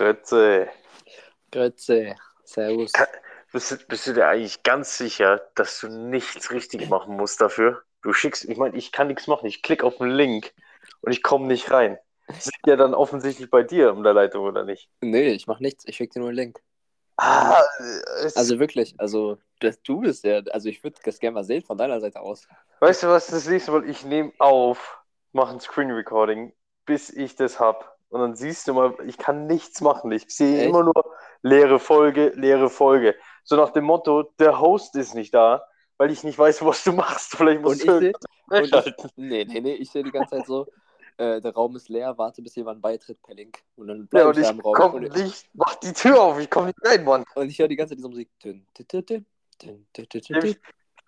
Grütze. Grütze. Servus. Ka- Bist, du- bist du dir eigentlich ganz sicher, dass du nichts richtig machen musst dafür? Du schickst, ich meine, ich kann nichts machen. Ich klicke auf den Link und ich komme nicht rein. Sind ja dann offensichtlich bei dir um der Leitung, oder nicht? Nee, ich mach nichts. Ich schicke dir nur einen Link. Ah, Also wirklich, also das, du bist ja, also ich würde das gerne mal sehen von deiner Seite aus. weißt du was, das nächste Mal, ich nehme auf, mache ein Screen Recording, bis ich das hab. Und dann siehst du mal, ich kann nichts machen. Ich sehe Echt? immer nur leere Folge, leere Folge. So nach dem Motto, der Host ist nicht da, weil ich nicht weiß, was du machst. Vielleicht musst und du. Ich seh, ich, nee, nee, nee, ich sehe die ganze Zeit so, äh, der Raum ist leer, warte, bis jemand beitritt per Link. Und dann bleib ja, ich, da im Raum. Komm, und ich mach die Tür auf, ich komme nicht rein, Mann. Und ich höre die ganze Zeit diese Musik. Dün, dün.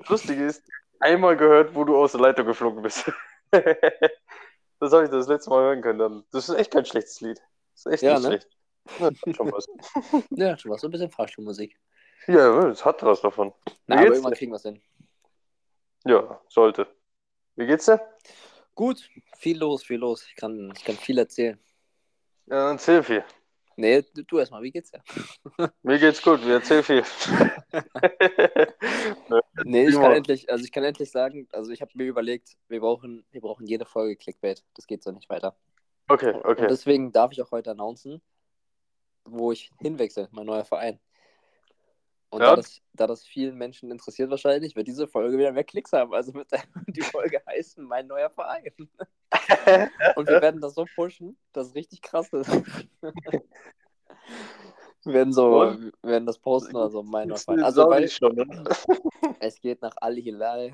Lustig ist, einmal gehört, wo du aus der Leitung geflogen bist. das habe ich das letzte Mal hören können. Dann. Das ist echt kein schlechtes Lied. Das ist echt Ja, nicht ne? schlecht. Ja, hat schon was. Ja, schon was, so ein bisschen Fahrstuhlmusik. Ja, das hat was davon. Na, aber irgendwann dir? kriegen wir es hin. Ja, sollte. Wie geht's dir? Gut, viel los, viel los. Ich kann, ich kann viel erzählen. Ja, erzähl viel. Nee, du, du erstmal, wie geht's dir? Mir geht's gut, wir erzähl viel. Nee, ich kann endlich, also ich kann endlich sagen, also ich habe mir überlegt, wir brauchen, wir brauchen jede Folge Clickbait. Das geht so nicht weiter. okay, Und okay. deswegen darf ich auch heute announcen, wo ich hinwechsle, mein neuer Verein. Und Ja. da, das, da das vielen Menschen interessiert wahrscheinlich, wird diese Folge wieder mehr Klicks haben. Also wird die Folge heißen Mein neuer Verein. Und wir werden das so pushen, dass es richtig krass ist. Wir werden so, Und? werden das posten, also mein neuer Verein. Also weil, schon, ne? es geht nach Al Hilal.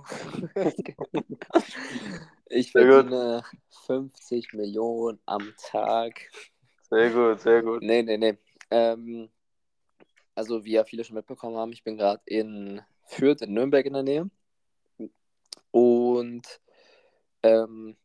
ich verdiene 50 Millionen am Tag. Sehr gut, sehr gut. Nee, nee, nee. Ähm, also, wie ja viele schon mitbekommen haben, ich bin gerade in Fürth, in Nürnberg in der Nähe. Und ähm,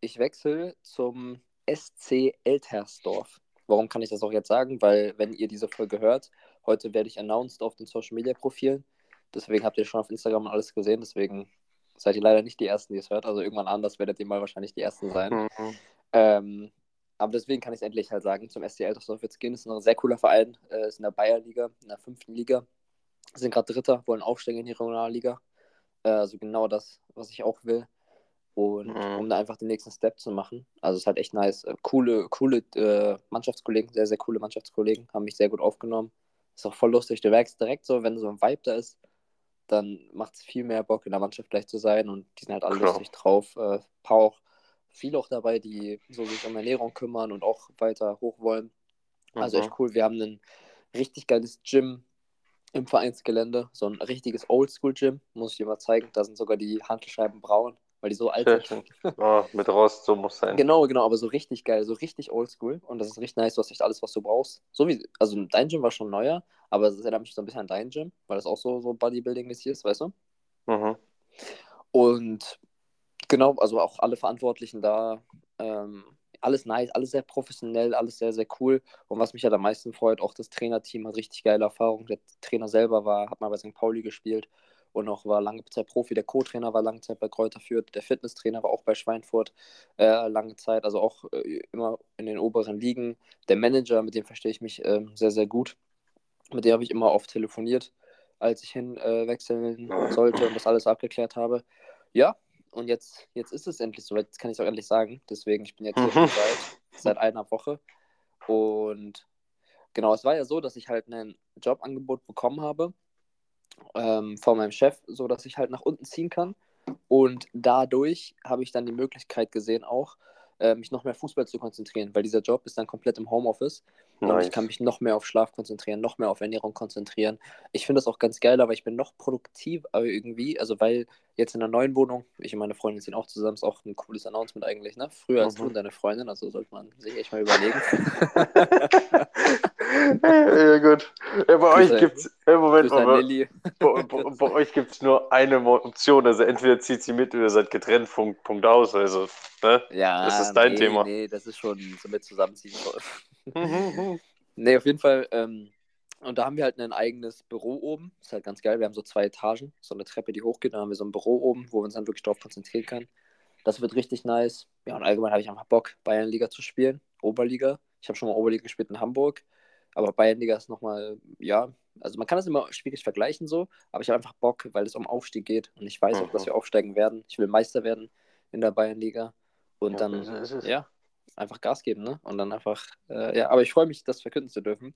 ich wechsle zum SC Eltersdorf. Warum kann ich das auch jetzt sagen? Weil, wenn ihr diese Folge hört, heute werde ich announced auf den Social Media Profilen. Deswegen habt ihr schon auf Instagram alles gesehen. Deswegen seid ihr leider nicht die Ersten, die es hört. Also, irgendwann anders werdet ihr mal wahrscheinlich die Ersten sein. Mhm. Ähm, aber deswegen kann ich es endlich halt sagen, zum SC Eltersdorf jetzt gehen. Ist ein sehr cooler Verein, äh, ist in der Bayernliga, in der fünften Liga. Sind gerade Dritter, wollen aufsteigen in die Regionalliga. Äh, also genau das, was ich auch will. Und Mhm. um da einfach den nächsten Step zu machen. Also es ist halt echt nice. Äh, coole, coole äh, Mannschaftskollegen, sehr, sehr coole Mannschaftskollegen, haben mich sehr gut aufgenommen. Ist auch voll lustig. Du merkst direkt so, wenn so ein Vibe da ist, dann macht es viel mehr Bock, in der Mannschaft gleich zu sein. Und die sind halt alle Klar. lustig drauf. Äh, paar auch, viele auch dabei, die so sich um Ernährung kümmern und auch weiter hoch wollen. Also Mhm. echt cool. Wir haben ein richtig geiles Gym im Vereinsgelände. So ein richtiges Oldschool-Gym. Muss ich dir mal zeigen. Da sind sogar die Handelscheiben braun, weil die so alt sind. Ah, mit Rost, so muss sein. Genau, genau, aber so richtig geil, so richtig oldschool. Und das ist richtig nice. Du hast echt alles, was du brauchst. So wie, also dein Gym war schon neuer, aber es erinnert mich so ein bisschen an dein Gym, weil das auch so, so Bodybuilding-mäßig ist, weißt du? Mhm. Und genau, also auch alle Verantwortlichen da, ähm, alles nice, alles sehr professionell, alles sehr, sehr cool. Und was mich halt am meisten freut, auch das Trainerteam hat richtig geile Erfahrung. Der Trainer selber war, hat mal bei St. Pauli gespielt und auch war lange Zeit Profi. Der Co-Trainer war lange Zeit bei Kräuter Fürth. Der Fitnesstrainer war auch bei Schweinfurt äh, lange Zeit, also auch äh, immer in den oberen Ligen. Der Manager, mit dem verstehe ich mich ähm, sehr, sehr gut. Mit dem habe ich immer oft telefoniert, als ich hinwechseln äh, wechseln sollte und das alles abgeklärt habe. Ja, und jetzt, jetzt ist es endlich soweit. Jetzt kann ich es auch endlich sagen. Deswegen, ich bin jetzt hier Mhm. schon seit, seit einer Woche. Und genau, es war ja so, dass ich halt ein Jobangebot bekommen habe ähm, von meinem Chef, so dass ich halt nach unten ziehen kann. Und dadurch habe ich dann die Möglichkeit gesehen, auch äh, mich noch mehr Fußball zu konzentrieren, weil dieser Job ist dann komplett im Homeoffice und Nice. ich kann mich noch mehr auf Schlaf konzentrieren, noch mehr auf Ernährung konzentrieren. Ich finde das auch ganz geil, aber ich bin noch produktiv aber irgendwie, also weil jetzt in der neuen Wohnung, ich und meine Freundin sind auch zusammen, ist auch ein cooles Announcement eigentlich, ne? Früher als Mhm. du und deine Freundin, also sollte man sich echt mal überlegen. ja, gut. Ja, bei euch gibt's. Ja, Moment. Lilly. Bei, bei, bei euch gibt es nur eine Option. Also entweder zieht sie mit oder ihr seid getrennt. Punkt, Punkt aus. Also, ne? Ja, Das ist dein nee, Thema. Nee, das ist schon so mit zusammenziehen soll. Nee, auf jeden Fall. Ähm, und da haben wir halt ein eigenes Büro oben. Ist halt ganz geil. Wir haben so zwei Etagen, so eine Treppe, die hochgeht. Da haben wir so ein Büro oben, wo wir uns dann wirklich darauf konzentrieren können. Das wird richtig nice. Ja, und allgemein habe ich einfach Bock, Bayernliga zu spielen. Oberliga. Ich habe schon mal Oberliga gespielt in Hamburg, aber Bayernliga ist nochmal, ja, also man kann das immer schwierig vergleichen so, aber ich habe einfach Bock, weil es um Aufstieg geht und ich weiß auch, dass Mhm. wir aufsteigen werden. Ich will Meister werden in der Bayernliga und Ja, dann, so ist es. ja, einfach Gas geben, ne? Und dann einfach, äh, ja, aber ich freue mich, das verkünden zu dürfen.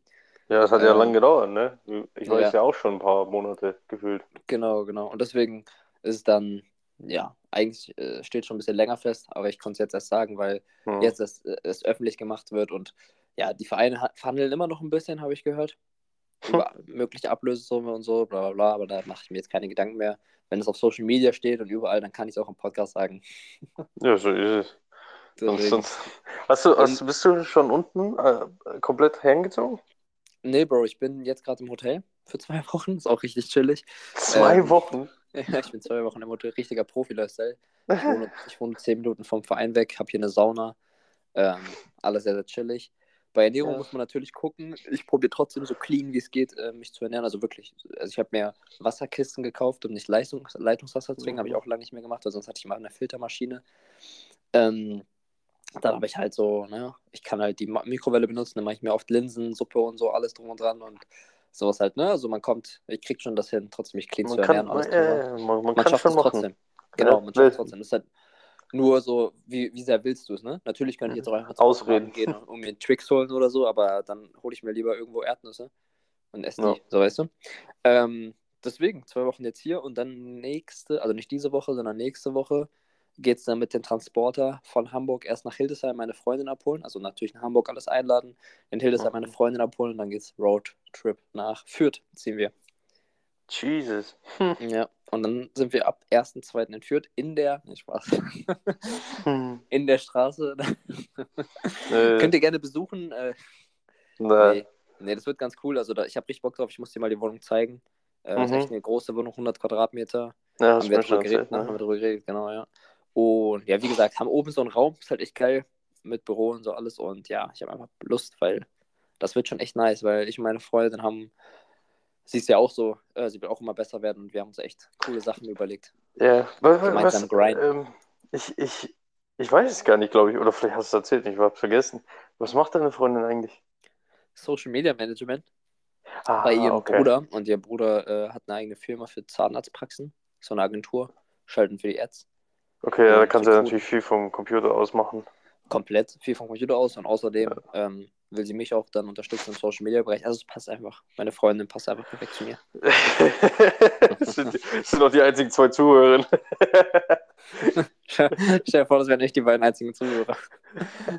Ja, das hat ja Ähm, lang gedauert, ne? Ich weiß ja. ja auch schon ein paar Monate gefühlt. Genau, genau. Und deswegen ist es dann, ja, eigentlich äh, steht schon ein bisschen länger fest, aber ich konnte es jetzt erst sagen, weil Hm. jetzt es, es öffentlich gemacht wird und ja, die Vereine ha- verhandeln immer noch ein bisschen, habe ich gehört. Über mögliche Ablösesumme und so, bla bla bla, aber da mache ich mir jetzt keine Gedanken mehr. Wenn es auf Social Media steht und überall, dann kann ich es auch im Podcast sagen. Ja, so ist es. Sonst, hast du, hast, bist du schon unten äh, komplett hingezogen? nee, Bro, ich bin jetzt gerade im Hotel für zwei Wochen, ist auch richtig chillig. Zwei Ähm, Wochen? Ja, ich bin zwei Wochen im Hotel, richtiger Profi-Lifestyle. Ich ich wohne zehn Minuten vom Verein weg, habe hier eine Sauna. Ähm, alles sehr, sehr chillig. Bei Ernährung Ja. muss man natürlich gucken. Ich probiere trotzdem so clean wie es geht, äh, mich zu ernähren. Also wirklich. Also ich habe mir Wasserkisten gekauft, um nicht Leistung, Leitungswasser zu trinken. Habe ich Mhm. auch lange nicht mehr gemacht, weil sonst hatte ich mal eine Filtermaschine. Ähm, dann habe ich halt so, ne, ich kann halt die Mikrowelle benutzen, dann mache ich mir oft Linsen, Suppe und so, alles drum und dran und sowas halt, ne? Also man kommt, ich krieg schon das hin, trotzdem mich clean Man zu kann, ernähren, alles ja, dran. ja, man, man Man kann schafft es trotzdem. Genau, man schafft es trotzdem. Das ist halt nur so, wie, wie sehr willst du es, ne? Natürlich könnte ich jetzt auch einfach Mhm. Ausreden. Gehen und, und mir Twix holen oder so, aber dann hole ich mir lieber irgendwo Erdnüsse und esse die, Ja. so weißt du. Ähm, deswegen, zwei Wochen jetzt hier und dann nächste, also nicht diese Woche, sondern nächste Woche geht es dann mit dem Transporter von Hamburg erst nach Hildesheim meine Freundin abholen. Also natürlich in Hamburg alles einladen, in Hildesheim meine Mhm. Freundin abholen und dann geht's Roadtrip nach Fürth, ziehen wir. Jesus. Hm. Ja, und dann sind wir ab 1.2. in Fürth in der, nee, Spaß, Hm. in der Straße. Äh, Könnt ihr gerne besuchen. Äh, nee, nee, das wird ganz cool. Also da, ich habe richtig Bock drauf. Ich muss dir mal die Wohnung zeigen. Äh, ist Mhm. echt eine große Wohnung, 100 Quadratmeter. ja, haben wir drüber geredet, erzählt, ne? Haben wir ne? drüber geredet, genau, ja. Und ja, wie gesagt, haben oben so einen Raum, ist halt echt geil mit Büro und so alles. Und ja, ich habe einfach Lust, weil das wird schon echt nice, weil ich und meine Freundin haben, sie ist ja auch so, äh, sie will auch immer besser werden und wir haben uns echt coole Sachen überlegt. Ja, was, Gemeinsam grinden. ähm, ich, ich, ich weiß es gar nicht, glaube ich, oder vielleicht hast du es erzählt, ich habe vergessen. Was macht deine Freundin eigentlich? Social Media Management Ah, bei ihrem okay. Bruder und ihr Bruder äh, hat eine eigene Firma für Zahnarztpraxen, so eine Agentur, schalten für die Ads. Okay, ja, da Und kannst du ja cool. natürlich viel vom Computer aus machen. komplett viel vom Computer aus und außerdem ähm, will sie mich auch dann unterstützen im Social Media Bereich. Also es passt einfach. Meine Freundin passt einfach perfekt zu mir. das sind, das sind doch die einzigen zwei Zuhörer. Stell dir vor, das wären echt die beiden einzigen Zuhörer.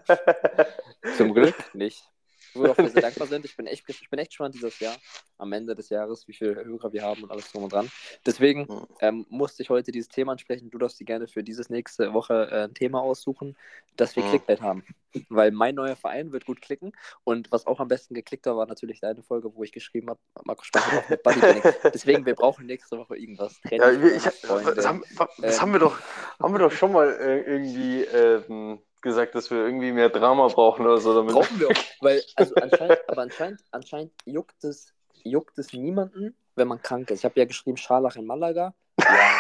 Zum Glück nicht. Worauf wir sehr dankbar sind. Ich bin, echt, ich bin echt gespannt dieses Jahr, am Ende des Jahres, wie viele Hörer wir haben und alles drum und dran. Deswegen ähm, musste ich heute dieses Thema ansprechen. Du darfst dir gerne für dieses nächste Woche äh, ein Thema aussuchen, dass wir Mhm. Clickbait haben. Weil mein neuer Verein wird gut klicken. Und was auch am besten geklickt hat, war natürlich deine Folge, wo ich geschrieben habe, Marco auf mit Bodybuilding. Deswegen, wir brauchen nächste Woche irgendwas. Ja, Training für ich, Freunde. das haben, das Ähm. haben wir doch, haben wir doch schon mal äh, irgendwie ähm, gesagt, dass wir irgendwie mehr Drama brauchen oder so. Damit Brauchen wir auch, weil, also anscheinend, aber anscheinend, anscheinend juckt es, juckt es niemanden, wenn man krank ist. Ich habe ja geschrieben, Scharlach in Malaga. Ja,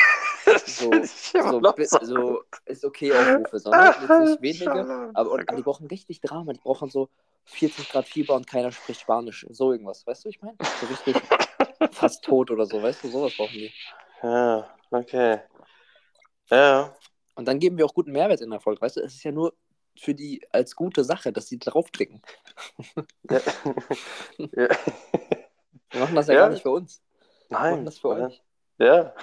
so, so, so ist okay Aufrufe, sondern nicht wenige. Aber und, die brauchen richtig Drama, die brauchen so 40 Grad Fieber und keiner spricht Spanisch. So irgendwas, weißt du, ich meine? So richtig fast tot oder so, weißt du, sowas brauchen die. Ja, okay. Ja, Und dann geben wir auch guten Mehrwert in Erfolg, weißt du? Es ist ja nur für die als gute Sache, dass die draufklicken. ja. ja. Wir machen das ja, Ja. gar nicht für uns. Wir machen Nein. das für nein. euch. Ja.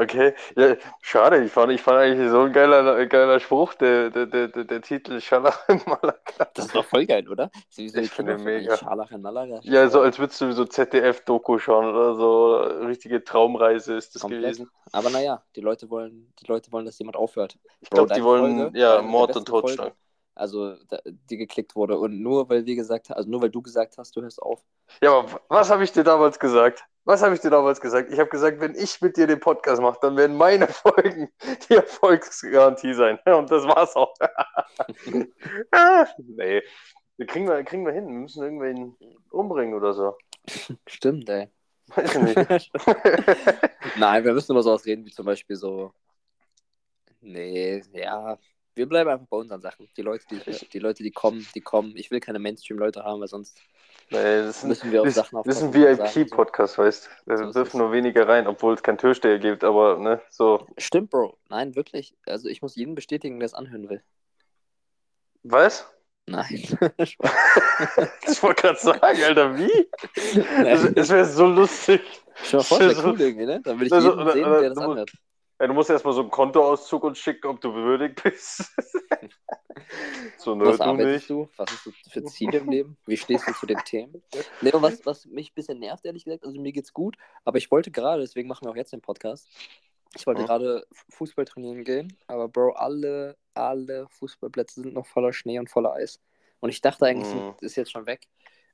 Okay. Ja, schade, ich fand, ich fand eigentlich so ein geiler, geiler Spruch, der, der, der, der, Titel Scharlach in Malaga. Das ist doch voll geil, oder? So Ich finde Kinderfilme, mega. Scharlach in Malaga. Ja, so als würdest du so ZDF-Doku schauen oder so. Richtige Traumreise ist das Komplett. gewesen. Aber naja, die Leute wollen, die Leute wollen, dass jemand aufhört. Ich glaube, die wollen Folge ja war Mord und. Totschlag. Also, da, die geklickt wurde. Und nur weil wir gesagt also nur weil du gesagt hast, du hörst auf. Ja, aber was habe ich dir damals gesagt? Was habe ich dir damals gesagt? Ich habe gesagt, wenn ich mit dir den Podcast mache, dann werden meine Folgen die Erfolgsgarantie sein. Und das war's auch. ah, nee. Kriegen wir, kriegen wir hin. Wir müssen irgendwen umbringen oder so. Stimmt, ey. Weiß ich nicht. Nein, wir müssen über sowas reden, wie zum Beispiel so. Nee, ja. Wir bleiben einfach bei unseren Sachen. Die Leute, die, die Leute, die kommen, die kommen. Ich will keine Mainstream-Leute haben, weil sonst Nee, das wir auf das, das ist ein VIP-Podcast, weißt du. Da So ist dürfen nur wenige rein, obwohl es keinen Türsteher gibt, aber ne, so. Stimmt, Bro. Nein, wirklich. Also ich muss jeden bestätigen, der es anhören will. Was? Nein. Ich wollte gerade sagen, Alter, wie? Es, Nein. es wäre so lustig. Mal vor, das so- cool irgendwie, ne? Dann würde ich Also, jeden sehen, der das du musst- anhört. Ja, du musst erstmal so einen Kontoauszug uns schicken, ob du bewürdigt bist. so, ne, Was du arbeitest nicht. du? Was hast du für Ziele im Leben? Wie stehst du zu den Themen? Nee, was, was mich ein bisschen nervt, ehrlich gesagt, also mir geht's gut, aber ich wollte gerade, deswegen machen wir auch jetzt den Podcast, ich wollte Mhm. gerade Fußball trainieren gehen, aber Bro, alle, alle Fußballplätze sind noch voller Schnee und voller Eis. Und ich dachte eigentlich, Mhm. ist jetzt schon weg.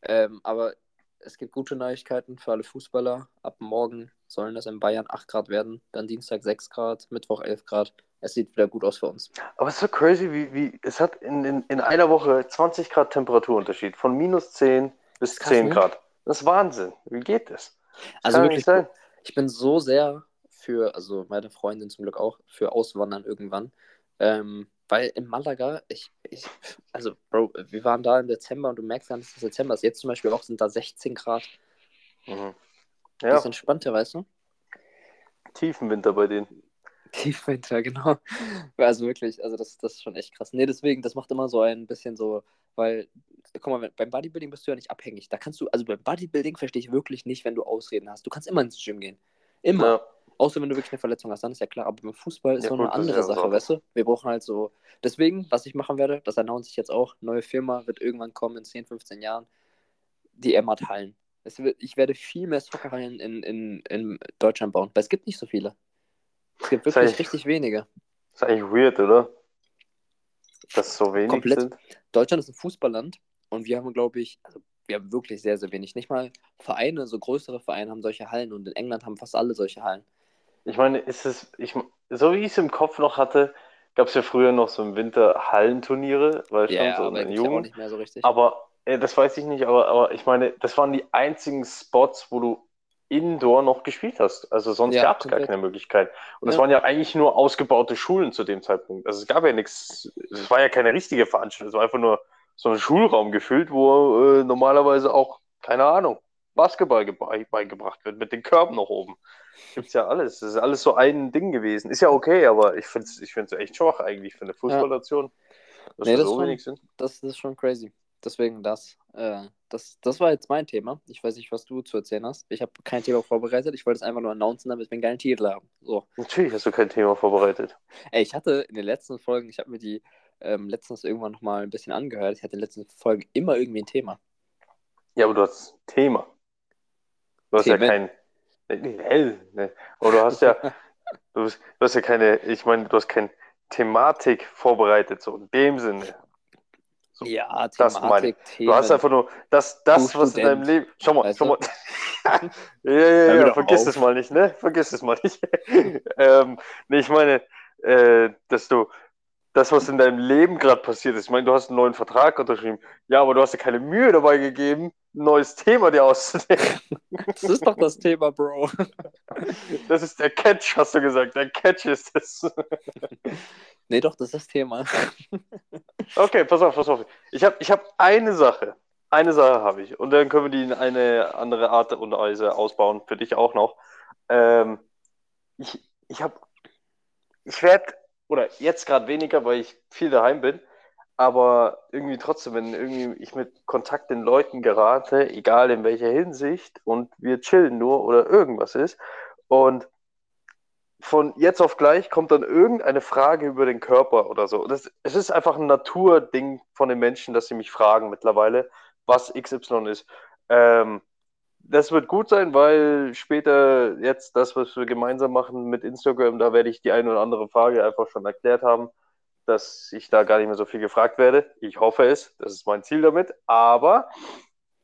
Ähm, aber es gibt gute Neuigkeiten für alle Fußballer. Ab morgen sollen es in Bayern 8 Grad werden, dann Dienstag 6 Grad, Mittwoch 11 Grad. Es sieht wieder gut aus für uns. Aber es ist so crazy, wie, wie es hat in, in, in einer Woche 20 Grad Temperaturunterschied, von minus 10 bis Krass, 10 ne? Grad. Das ist Wahnsinn. Wie geht das? das Also wirklich, ich bin so sehr für, also meine Freundin zum Glück auch, für Auswandern irgendwann. Ähm, weil in Malaga, ich, ich, also Bro, wir waren da im Dezember und du merkst nicht, dass es Dezember ist. Jetzt zum Beispiel auch sind da 16 Grad. Mhm. Das Ja, ist entspannter, weißt du? Tiefenwinter bei denen. Tiefwinter, genau. Also wirklich, also das, das ist schon echt krass. Nee, deswegen, das macht immer so ein bisschen so, weil, guck mal, beim Bodybuilding bist du ja nicht abhängig. Da kannst du, also beim Bodybuilding verstehe ich wirklich nicht, wenn du Ausreden hast. Du kannst immer ins Gym gehen. Immer. Ja. Außer wenn du wirklich eine Verletzung hast, dann ist ja klar. Aber beim Fußball ist Ja, so gut, eine andere Sache, so. weißt du? Wir brauchen halt so. Deswegen, was ich machen werde, das announce ich jetzt auch. Neue Firma wird irgendwann kommen in 10, 15 Jahren. Die Emmat-Hallen. Es wird, ich werde viel mehr Soccerhallen in, in, in Deutschland bauen, weil es gibt nicht so viele. Es gibt wirklich richtig wenige. Ist eigentlich weird, oder? Dass so wenig Komplett. sind. Deutschland ist ein Fußballland und wir haben, glaube ich, also wir haben wirklich sehr, sehr wenig. Nicht mal Vereine, so größere Vereine haben solche Hallen und in England haben fast alle solche Hallen. Ich meine, ist es, ich, so wie ich es im Kopf noch hatte, gab es ja früher noch so im Winter Hallenturniere, weil schon Ja, so aber in auch Jugend. nicht mehr so richtig. Aber äh, das weiß ich nicht, aber, aber ich meine, das waren die einzigen Spots, wo du indoor noch gespielt hast. Also sonst Ja, gab es gar keine Möglichkeit. Und es Ja. waren ja eigentlich nur ausgebaute Schulen zu dem Zeitpunkt. Also es gab ja nichts, es war ja keine richtige Veranstaltung, es war einfach nur so ein Schulraum gefüllt, wo äh, normalerweise auch, keine Ahnung, Basketball beigebracht wird, mit den Körben noch oben. Gibt's ja alles. Das ist alles so ein Ding gewesen. Ist ja okay, aber ich finde es ich find's echt schwach eigentlich für eine Fußballnation, dass Nee, da das so schon. Das, das ist schon crazy. Deswegen das. Äh, das. Das war jetzt mein Thema. Ich weiß nicht, was du zu erzählen hast. Ich habe kein Thema vorbereitet. Ich wollte es einfach nur announcen, damit wir einen geilen Titel haben. So. Natürlich hast du kein Thema vorbereitet. Ey, ich hatte in den letzten Folgen, ich habe mir die ähm, letztens irgendwann nochmal ein bisschen angehört. Ich hatte in den letzten Folgen immer irgendwie ein Thema. Ja, aber du hast ein Thema. Du hast ja Themen. kein. Nee, nee, nee. Aber du hast ja, du, hast- du hast ja keine, ich meine, du hast keine Thematik vorbereitet, so in dem Sinne. So, Ja, das meine. Thematik, Themen. Du hast einfach nur das, das Du was in deinem. Leben. Schau mal, schau mal. ja, ja, ja, doch vergiss es mal nicht, ne? Vergiss es mal nicht. ähm, nee, ich meine, äh, dass du das, was in deinem Leben gerade passiert ist. Ich meine, du hast einen neuen Vertrag unterschrieben. Ja, aber du hast dir keine Mühe dabei gegeben, ein neues Thema dir auszudenken. Das ist doch das Thema, Bro. Das ist der Catch, hast du gesagt. Der Catch ist es. Nee, doch, das ist das Thema. Okay, pass auf, pass auf. Ich habe ich hab eine Sache. Eine Sache habe ich. Und dann können wir die in eine andere Art und Weise ausbauen. Für dich auch noch. Ähm, ich ich habe. Ich werde. Oder jetzt gerade weniger, weil ich viel daheim bin. Aber irgendwie trotzdem, wenn irgendwie ich mit Kontakt den Leuten gerate, egal in welcher Hinsicht, und wir chillen nur oder irgendwas ist, und von jetzt auf gleich kommt dann irgendeine Frage über den Körper oder so. Das, es ist einfach ein Naturding von den Menschen, dass sie mich fragen mittlerweile, was XY ist. Ähm, das wird gut sein, weil später jetzt das, was wir gemeinsam machen mit Instagram, da werde ich die eine oder andere Frage einfach schon erklärt haben, dass ich da gar nicht mehr so viel gefragt werde. Ich hoffe es, das ist mein Ziel damit. Aber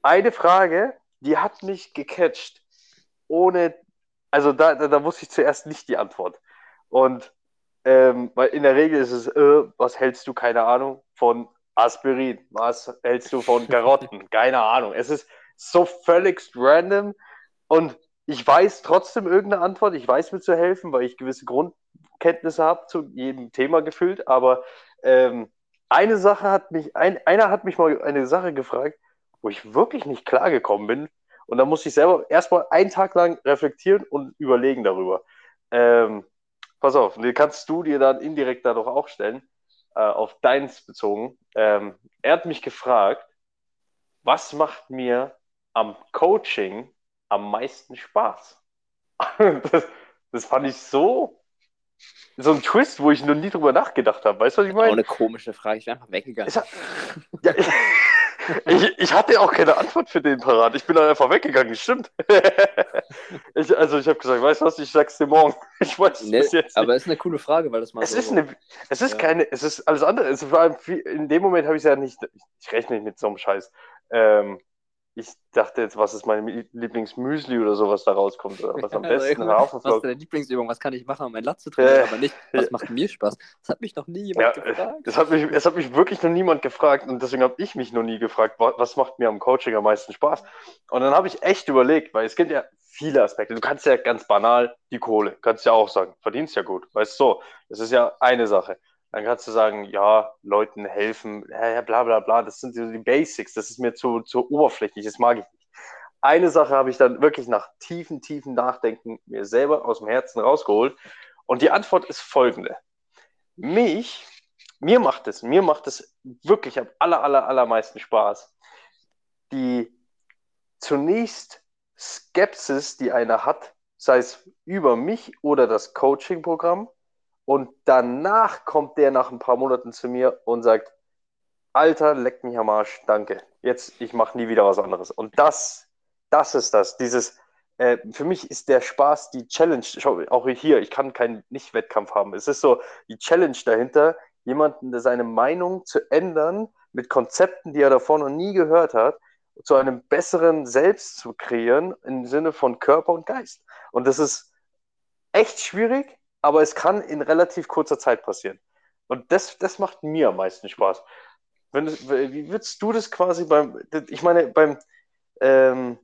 eine Frage, die hat mich gecatcht, ohne also da, da, da wusste ich zuerst nicht die Antwort. Und ähm, weil in der Regel ist es, äh, was hältst du, keine Ahnung, von Aspirin? Was hältst du von Karotten? keine Ahnung. Es ist so völlig random und ich weiß trotzdem irgendeine Antwort. Ich weiß mir zu helfen, weil ich gewisse Grundkenntnisse habe zu jedem Thema gefühlt, aber Ähm, eine Sache hat mich, ein, einer hat mich mal eine Sache gefragt, wo ich wirklich nicht klargekommen bin. Und da musste ich selber erstmal einen Tag lang reflektieren und überlegen darüber. Ähm, pass auf, die kannst du dir dann indirekt dadurch auch stellen, äh, auf deins bezogen. Ähm, er hat mich gefragt, was macht mir am Coaching am meisten Spaß? das, das fand ich so so ein Twist, wo ich noch nie drüber nachgedacht habe. Weißt du, was ich meine? Auch eine komische Frage. Ich wäre einfach weggegangen. Hat, ja, ich, ich, hatte auch keine Antwort für den parat. Ich bin dann einfach weggegangen. Stimmt. ich, also ich habe gesagt, weißt du was? Ich sag's dir morgen. Ich weiß nee, es jetzt. Aber es ist eine coole Frage, weil das mal. Es so ist eine. Es ist ja. keine. Es ist alles andere. Es war, in dem Moment habe ich es ja nicht. Ich rechne nicht mit so einem Scheiß. Ähm, ich dachte jetzt, was ist mein Lieblingsmüsli oder so, was da rauskommt. Oder was am besten Was ist deine Lieblingsübung? Was kann ich machen, um mein Latz zu trainieren? Äh, aber nicht, was macht mir Spaß? Das hat mich noch nie jemand ja, gefragt. Das hat, mich, das hat mich wirklich noch niemand gefragt und deswegen habe ich mich noch nie gefragt, was macht mir am Coaching am meisten Spaß? Und dann habe ich echt überlegt, weil es gibt ja viele Aspekte. Du kannst ja ganz banal die Kohle, kannst ja auch sagen, verdienst ja gut. Weißt du, so, das ist ja eine Sache. Dann kannst du sagen, ja, Leuten helfen, bla bla bla, das sind die Basics, das ist mir zu, zu oberflächlich, das mag ich nicht. Eine Sache habe ich dann wirklich nach tiefen, tiefen Nachdenken mir selber aus dem Herzen rausgeholt. Und die Antwort ist folgende. Mich, mir macht es, mir macht es wirklich am aller, aller, allermeisten Spaß, die zunächst Skepsis, die einer hat, sei es über mich oder das Coaching-Programm, und danach kommt der nach ein paar Monaten zu mir und sagt, Alter, leck mich am Arsch, danke. Jetzt, ich mache nie wieder was anderes. Und das, das ist das. Dieses, äh, für mich ist der Spaß die Challenge. Schau, auch hier, ich kann keinen Nicht-Wettkampf haben. Es ist so die Challenge dahinter, jemanden seine Meinung zu ändern mit Konzepten, die er davor noch nie gehört hat, zu einem besseren Selbst zu kreieren im Sinne von Körper und Geist. Und das ist echt schwierig, aber es kann in relativ kurzer Zeit passieren. Und das, das macht mir am meisten Spaß. Wenn, wie würdest du das quasi beim, ich meine, beim, ähm,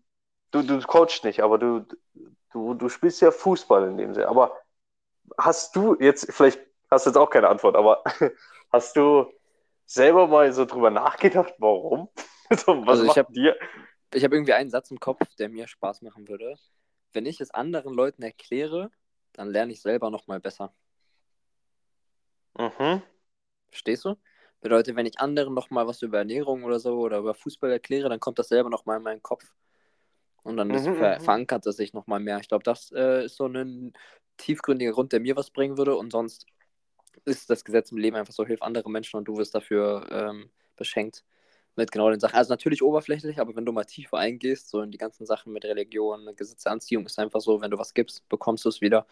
du, du coachst nicht, aber du, du, du spielst ja Fußball in dem Sinne. Aber hast du jetzt, vielleicht hast du jetzt auch keine Antwort, aber hast du selber mal so drüber nachgedacht, warum? was also ich habe dir? Ich habe irgendwie einen Satz im Kopf, der mir Spaß machen würde. Wenn ich es anderen Leuten erkläre, dann lerne ich selber nochmal besser. Mhm. Verstehst du? Bedeutet, wenn ich anderen nochmal was über Ernährung oder so oder über Fußball erkläre, dann kommt das selber nochmal in meinen Kopf. Und dann mhm, ver mhm. verankert es sich nochmal mehr. Ich glaube, das äh, ist so ein tiefgründiger Grund, der mir was bringen würde. Und sonst ist das Gesetz im Leben einfach so, hilf andere Menschen und du wirst dafür ähm, beschenkt mit genau den Sachen. Also natürlich oberflächlich, aber wenn du mal tiefer eingehst, so in die ganzen Sachen mit Religion, Gesetz der Anziehung, ist einfach so, wenn du was gibst, bekommst du es wieder.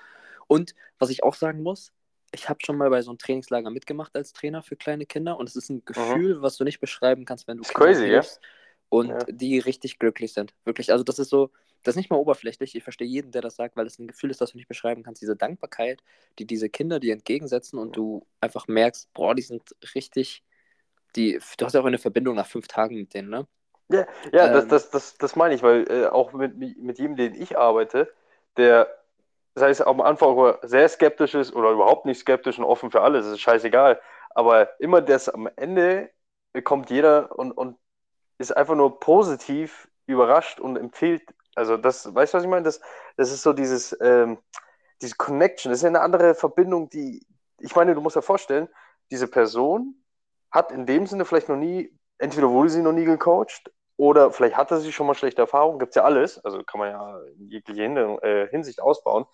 Und was ich auch sagen muss, ich habe schon mal bei so einem Trainingslager mitgemacht als Trainer für kleine Kinder und es ist ein mhm. Gefühl, mhm. was du nicht beschreiben kannst, wenn du Kinder crazy, hilfst ja? und ja. die richtig glücklich sind. Wirklich, also das ist so, das ist nicht mal oberflächlich. Ich verstehe jeden, der das sagt, weil es ein Gefühl ist, das du nicht beschreiben kannst. Diese Dankbarkeit, die diese Kinder dir entgegensetzen und du einfach merkst, boah, die sind richtig die, du hast ja auch eine Verbindung nach fünf Tagen mit denen, ne? Ja, ja ähm, das, das, das, das meine ich, weil äh, auch mit, mit jedem, den ich arbeite, der, sei es am Anfang sehr skeptisch ist oder überhaupt nicht skeptisch und offen für alles, ist scheißegal. Aber immer das am Ende kommt jeder und, und ist einfach nur positiv überrascht und empfiehlt. Also, das, weißt du, was ich meine? Das, das ist so dieses, ähm, diese Connection, das ist ja eine andere Verbindung, die, ich meine, du musst dir vorstellen, diese Person hat in dem Sinne vielleicht noch nie, entweder wurde sie noch nie gecoacht oder vielleicht hatte sie schon mal schlechte Erfahrungen, gibt es ja alles, also kann man ja in jeglicher äh, Hinsicht ausbauen,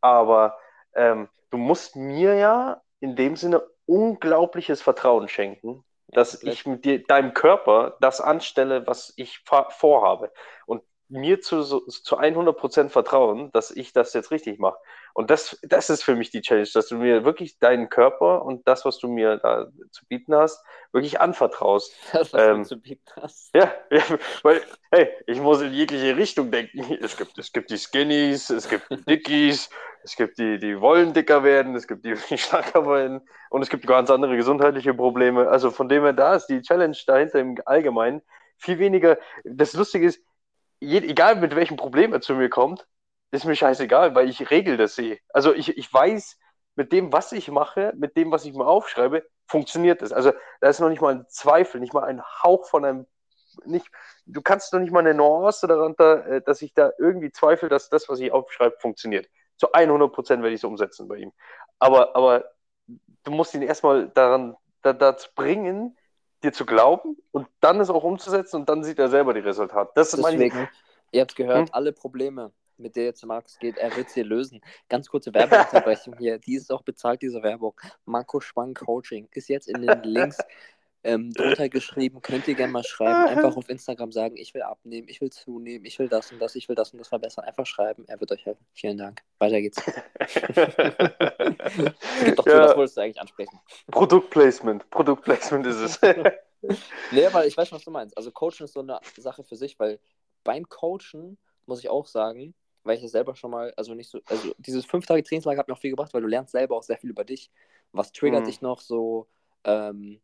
aber ähm, du musst mir ja in dem Sinne unglaubliches Vertrauen schenken, dass ich mit dir, deinem Körper das anstelle, was ich vorhabe. Und mir zu, zu 100% vertrauen, dass ich das jetzt richtig mache. Und das, das ist für mich die Challenge, dass du mir wirklich deinen Körper und das, was du mir da zu bieten hast, wirklich anvertraust. Das, was ähm, du zu bieten hast. Ja, ja, weil, hey, ich muss in jegliche Richtung denken. Es gibt, es gibt die Skinnies, es gibt die Dickies, es gibt die, die wollen dicker werden, es gibt die, die stärker werden und es gibt ganz andere gesundheitliche Probleme. Also von dem her, da ist die Challenge dahinter im Allgemeinen viel weniger. Das Lustige ist, egal mit welchem Problem er zu mir kommt, ist mir scheißegal, weil ich regel das sehe. Also ich, ich weiß, mit dem, was ich mache, mit dem, was ich mir aufschreibe, funktioniert es. Also da ist noch nicht mal ein Zweifel, nicht mal ein Hauch von einem, nicht, du kannst noch nicht mal eine Nuance darunter, äh, dass ich da irgendwie zweifle, dass das, was ich aufschreibe, funktioniert. Zu 100 Prozent werde ich es umsetzen bei ihm. Aber, aber du musst ihn erstmal daran, da, dazu bringen, dir zu glauben und dann es auch umzusetzen und dann sieht er selber die Resultate. Das ist Deswegen, ihr habt gehört, hm? alle Probleme, mit der jetzt Markus geht, er wird sie lösen. Ganz kurze Werbeunterbrechung hier. Die ist auch bezahlt, diese Werbung. Marco Schwang Coaching ist jetzt in den Links ähm, drunter geschrieben. Könnt ihr gerne mal schreiben. Einfach auf Instagram sagen, ich will abnehmen, ich will zunehmen, ich will das und das, ich will das und das verbessern. Einfach schreiben. Er wird euch helfen. Vielen Dank. Weiter geht's. Gibt doch ja. was wolltest du eigentlich ansprechen? Produktplacement. Produktplacement ist es. nee, aber ich weiß, was du meinst. Also Coaching ist so eine Sache für sich, weil beim Coachen muss ich auch sagen, weil ich es selber schon mal, also nicht so, also dieses fünf Tage Trainingslager hat mir auch viel gebracht, weil du lernst selber auch sehr viel über dich. Was triggert mhm. dich noch so? Ähm,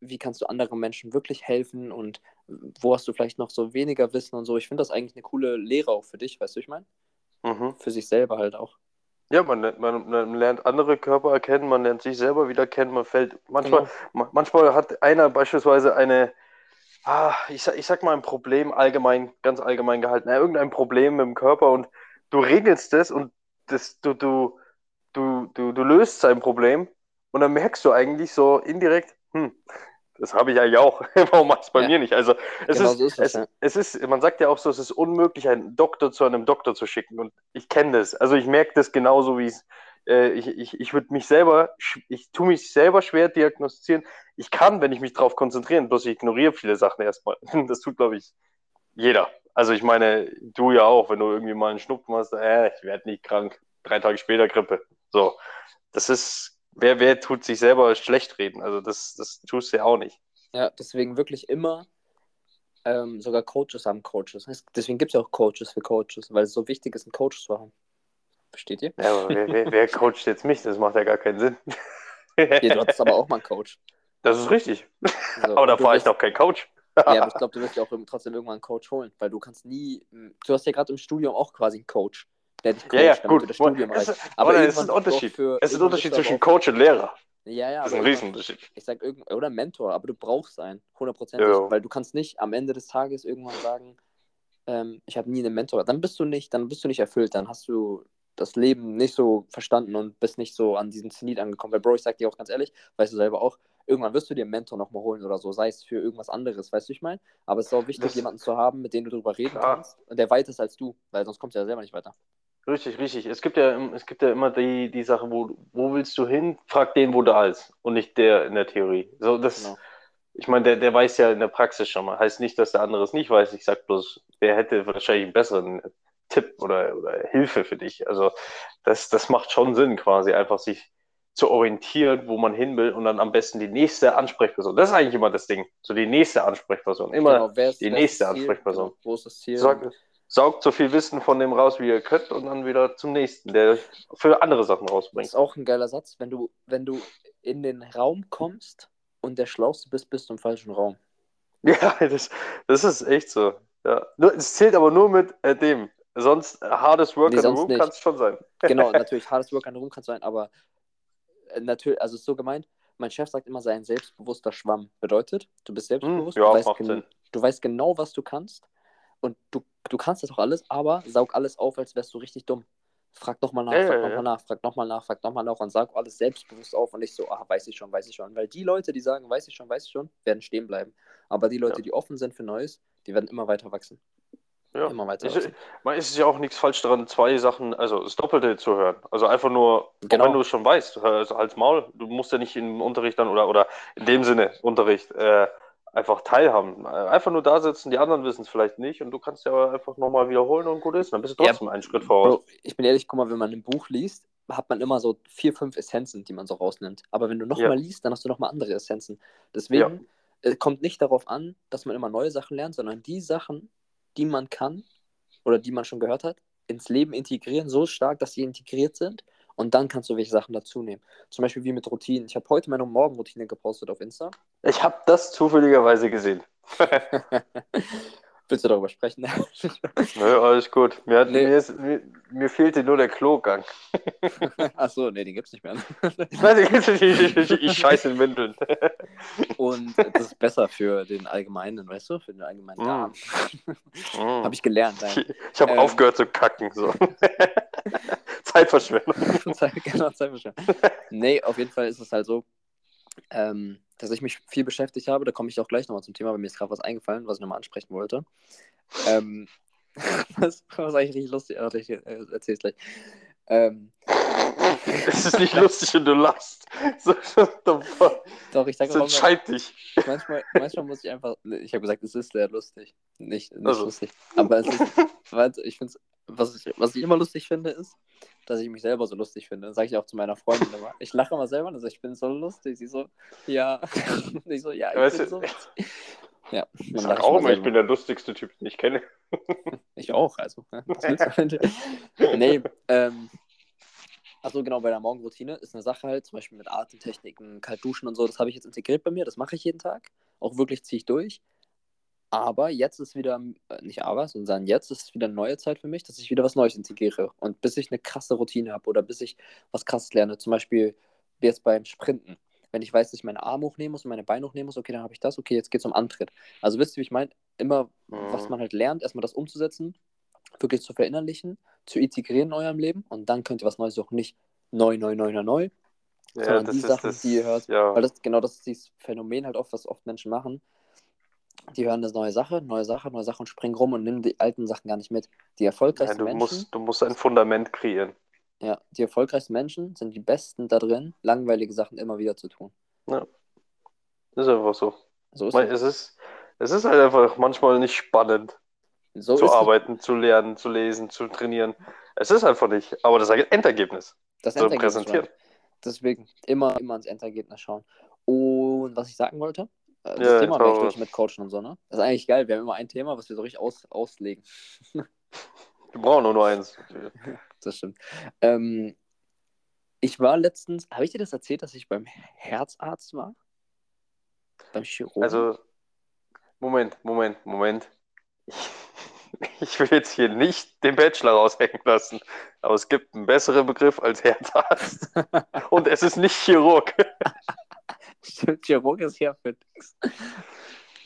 wie kannst du anderen Menschen wirklich helfen und wo hast du vielleicht noch so weniger Wissen und so. Ich finde das eigentlich eine coole Lehre auch für dich, weißt du, ich meine? Mhm. Für sich selber halt auch. Ja, man, man, man, lernt andere Körper erkennen, man lernt sich selber wieder kennen, man fällt, manchmal, genau. manchmal hat einer beispielsweise eine, ah, ich, ich sag mal ein Problem allgemein, ganz allgemein gehalten, ja, irgendein Problem im Körper und du regelst es und das, du, du, du, du, du löst sein Problem und dann merkst du eigentlich so indirekt, hm, das habe ich eigentlich auch. Warum macht es bei ja. mir nicht? Also es, genau ist, so ist es, es, ja. es, ist, man sagt ja auch so, es ist unmöglich, einen Doktor zu einem Doktor zu schicken. Und ich kenne das. Also ich merke das genauso, wie es. Äh, ich ich, ich würde mich selber, ich tue mich selber schwer diagnostizieren. Ich kann, wenn ich mich darauf konzentriere, bloß ich ignoriere viele Sachen erstmal. Das tut, glaube ich, jeder. Also ich meine, du ja auch, wenn du irgendwie mal einen Schnupfen hast, äh, ich werde nicht krank, drei Tage später Grippe. So, das ist, wer, wer tut sich selber schlecht reden? Also das, das tust du ja auch nicht. Ja, deswegen wirklich immer, ähm, sogar Coaches haben Coaches. Deswegen gibt es ja auch Coaches für Coaches, weil es so wichtig ist, einen Coach zu haben. Versteht ihr? Ja, aber wer, wer, wer coacht jetzt mich? Das macht ja gar keinen Sinn. ja, du hattest aber auch mal einen Coach. Das ist richtig. So, aber da war ich noch kein Coach. ja, aber ich glaube, du wirst ja auch trotzdem irgendwann einen Coach holen, weil du kannst nie. Du hast ja gerade im Studium auch quasi einen Coach. Der dich coacht, ja, ja, gut. Das Studium es ist, aber es ist ein Unterschied. Für, es ist ein Unterschied zwischen Coach und Lehrer. Ja, ja. Das ist ein Riesenunterschied. Ich sag irgend oder Mentor, aber du brauchst einen, hundertprozentig, ja. weil du kannst nicht am Ende des Tages irgendwann sagen, ähm, ich habe nie einen Mentor. Dann bist du nicht, dann bist du nicht erfüllt, dann hast du das Leben nicht so verstanden und bist nicht so an diesen Zenit angekommen. Weil Bro, ich sag dir auch ganz ehrlich, weißt du selber auch, irgendwann wirst du dir einen Mentor nochmal holen oder so, sei es für irgendwas anderes, weißt du, ich meine? Aber es ist auch wichtig, das... jemanden zu haben, mit dem du darüber reden ja. kannst und der weiter ist als du, weil sonst kommst du ja selber nicht weiter. Richtig, richtig. Es gibt ja, es gibt ja immer die, die Sache, wo, wo willst du hin? Frag den, wo da ist und nicht der in der Theorie. So, das, genau. Ich meine, der, der weiß ja in der Praxis schon mal. Heißt nicht, dass der andere es nicht weiß. Ich sag bloß, der hätte wahrscheinlich einen besseren Tipp oder, oder Hilfe für dich. Also das, das macht schon Sinn, quasi einfach sich zu orientieren, wo man hin will und dann am besten die nächste Ansprechperson. Das ist eigentlich immer das Ding. So die nächste Ansprechperson. Immer genau, ist, die nächste Ansprechperson. Genau, wo ist das Ziel? Sag, saugt so viel Wissen von dem raus, wie ihr könnt, und dann wieder zum nächsten, der für andere Sachen rausbringt. Das ist auch ein geiler Satz. Wenn du, wenn du in den Raum kommst und der Schlauste bist, bist du im falschen Raum. Ja, das, das ist echt so. Ja. Es zählt aber nur mit äh, dem. Sonst hardest work nee, an the room kann es schon sein. Genau, natürlich, hardest work an the room kann es sein, aber äh, natürlich, also es ist so gemeint, mein Chef sagt immer, sei ein selbstbewusster Schwamm. Bedeutet, du bist hm, selbstbewusst, hm, ja, du, weißt du weißt genau, was du kannst und du, du kannst das auch alles, aber saug alles auf, als wärst du richtig dumm. Frag nochmal nach, ja, frag nochmal ja. nach, frag nochmal nach, frag nochmal nach und sag alles selbstbewusst auf und nicht so, ah, weiß ich schon, weiß ich schon. Weil die Leute, die sagen, weiß ich schon, weiß ich schon, werden stehen bleiben. Aber die Leute, ja. die offen sind für Neues, die werden immer weiter wachsen. Ja. Immer weiter ist, wachsen. Man ist ja auch nichts falsch daran, zwei Sachen, also das Doppelte zu hören. Also einfach nur, genau. wenn du es schon weißt, also als Maul, du musst ja nicht in Unterricht dann oder, oder in dem Sinne Unterricht äh, einfach teilhaben. Einfach nur da sitzen, die anderen wissen es vielleicht nicht und du kannst ja einfach nochmal wiederholen und gut ist. Dann bist du trotzdem ja, einen Schritt voraus. Bro, ich bin ehrlich, guck mal, wenn man ein Buch liest, hat man immer so vier, fünf Essenzen, die man so rausnimmt. Aber wenn du nochmal ja. liest, dann hast du nochmal andere Essenzen. Deswegen ja. kommt nicht darauf an, dass man immer neue Sachen lernt, sondern die Sachen, die man kann oder die man schon gehört hat, ins Leben integrieren, so stark, dass sie integriert sind und dann kannst du welche Sachen dazu nehmen. Zum Beispiel wie mit Routinen. Ich habe heute meine Morgenroutine gepostet auf Insta. Ich habe das zufälligerweise gesehen. Willst du darüber sprechen? Nö, alles gut. Mir, hat, Nee. mir, ist, mir, mir fehlte nur der Klogang. Achso, nee, den gibt's nicht mehr. Nein, ich, ich, ich, ich scheiße in Windeln. Und das ist besser für den Allgemeinen, weißt du? Für den allgemeinen Mm. Darm. Mm. Habe ich gelernt. Nein. Ich, habe Ähm. aufgehört zu kacken. So. Zeitverschwendung. Zeit, genau, Zeitverschwendung. Nee, auf jeden Fall ist es halt so, ähm, dass ich mich viel beschäftigt habe. Da komme ich auch gleich nochmal zum Thema, aber mir ist gerade was eingefallen, was ich nochmal ansprechen wollte. Ähm, was, was eigentlich richtig lustig Warte, ich äh, erzähl's gleich. Ähm, Es ist nicht lustig und du lachst. So, doch, ich sage auch mal, entscheid dich. manchmal, manchmal muss ich einfach. Ich habe gesagt, es ist sehr lustig. Nicht, nicht Also. lustig. Aber es ist. Warte, ich finde was ich, was ich immer lustig finde, ist, dass ich mich selber so lustig finde. Das sage ich auch zu meiner Freundin immer. Ich lache immer selber und sage, ich bin so lustig. Sie so, ja. Ich so, ja, ich Weißt bin so witzig. Ja, Ich dann sag lach auch immer, ich bin der lustigste Typ, den ich kenne. Ich auch, also. ne? Nee, ähm. Achso, genau, bei der Morgenroutine ist eine Sache halt, zum Beispiel mit Atemtechniken, kalt duschen und so, das habe ich jetzt integriert bei mir, das mache ich jeden Tag. Auch wirklich ziehe ich durch. Aber jetzt ist wieder, äh, nicht aber, sondern jetzt ist wieder eine neue Zeit für mich, dass ich wieder was Neues integriere. Und bis ich eine krasse Routine habe oder bis ich was krasses lerne, zum Beispiel jetzt beim Sprinten. Wenn ich weiß, dass ich meine Arme hochnehmen muss und meine Beine hochnehmen muss, okay, dann habe ich das, okay, jetzt geht's um Antritt. Also wisst ihr, wie ich meine? Immer, was Mhm. man halt lernt, erstmal das umzusetzen, wirklich zu verinnerlichen, zu integrieren in eurem Leben und dann könnt ihr was Neues suchen. Nicht neu, neu, neu, neu, neu. Sondern die Sachen, die ihr hört, Ja, Weil das genau das ist dieses Phänomen halt oft, was oft Menschen machen. Die hören eine neue Sache, neue Sache, neue Sache und springen rum und nehmen die alten Sachen gar nicht mit. Die ja, erfolgreichsten du, Menschen, musst, du musst ein Fundament kreieren. ja, die erfolgreichsten Menschen sind die besten da drin, langweilige Sachen immer wieder zu tun. Ist einfach so. So ist es, ist, es ist halt einfach manchmal nicht spannend So zu arbeiten, zu lernen, zu lesen, zu trainieren. Es ist einfach nicht. Aber das Endergebnis das zu Endergebnis präsentieren. war. Deswegen immer, immer ans Endergebnis schauen. Und was ich sagen wollte, äh, das Ja, Thema ich wäre durch mit Coachen und so, ne? Das ist eigentlich geil. Wir haben immer ein Thema, was wir so richtig aus, auslegen. Wir brauchen nur noch eins. Das stimmt. Ähm, ich war letztens, habe ich dir das erzählt, dass ich beim Herzarzt war? Beim Chirurgen? Also, Moment, Moment, Moment. Ich, ich will jetzt hier nicht den Bachelor raushängen lassen, aber es gibt einen besseren Begriff als Herzarzt. Und es ist nicht Chirurg. Stimmt, Chirurg ist ja für nix.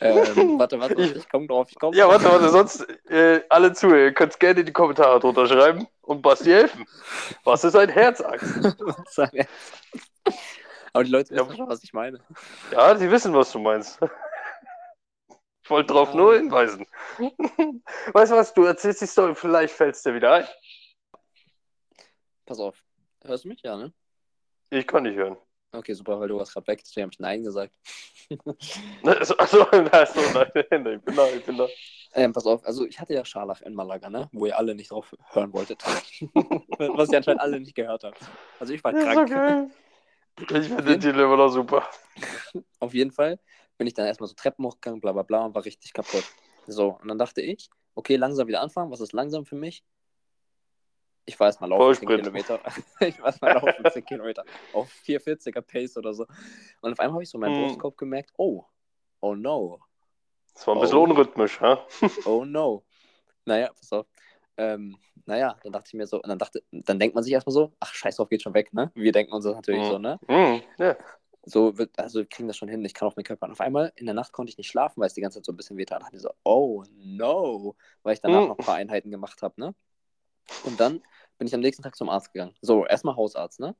Ähm, warte, warte, Ich- ich komme drauf. Ich komm Ja, drauf. warte, warte, sonst äh, alle Zuhörer, ihr könnt gerne in die Kommentare drunter schreiben und Basti helfen. Was ist ein mir. Aber die Leute Ja. wissen schon, was ich meine. Ja, sie wissen, was du meinst. Ich wollte drauf Ah. nur hinweisen. Weißt du was, du erzählst die Story, vielleicht fällt es dir wieder ein. Pass auf. Hörst du mich? Ja, ne? Ich kann nicht hören. Okay, super, weil du warst gerade weg, deswegen habe ich Nein gesagt. Also, also, nein, nein, ich bin da, ich bin da. Ähm, pass auf, also ich hatte ja Scharlach in Malaga, ne? Wo ihr alle nicht drauf hören wolltet. was ihr anscheinend alle nicht gehört habt. Also ich war krank. okay. Ich finde den Titel immer noch super. Auf jeden Fall bin ich dann erstmal so Treppen hochgegangen, bla bla bla und war richtig kaputt. So, und dann dachte ich, okay, langsam wieder anfangen. Was ist langsam für mich? Ich war erstmal laufen 10 Vollsprint. Kilometer. ich war erstmal laufen 10 Kilometer. Auf 440er Pace oder so. Und auf einmal habe ich so meinen Hm. Brustkorb gemerkt, oh, oh no, Das war ein bisschen Oh. unrhythmisch, ha? oh no. Naja, pass auf. Ähm, naja, dann dachte ich mir so, dann dachte, dann denkt man sich erstmal so, ach, scheiß drauf, geht schon weg, ne? Wir denken uns das natürlich Mhm. so, ne? Hm, ja. So wird, also wir kriegen das schon hin, ich kann auf meinen Körper. Und auf einmal in der Nacht konnte ich nicht schlafen, weil es die ganze Zeit so ein bisschen wehtat. Da dachte ich so, oh no, weil ich danach Mhm. noch ein paar Einheiten gemacht habe, ne? Und dann bin ich am nächsten Tag zum Arzt gegangen. So, erstmal Hausarzt, ne?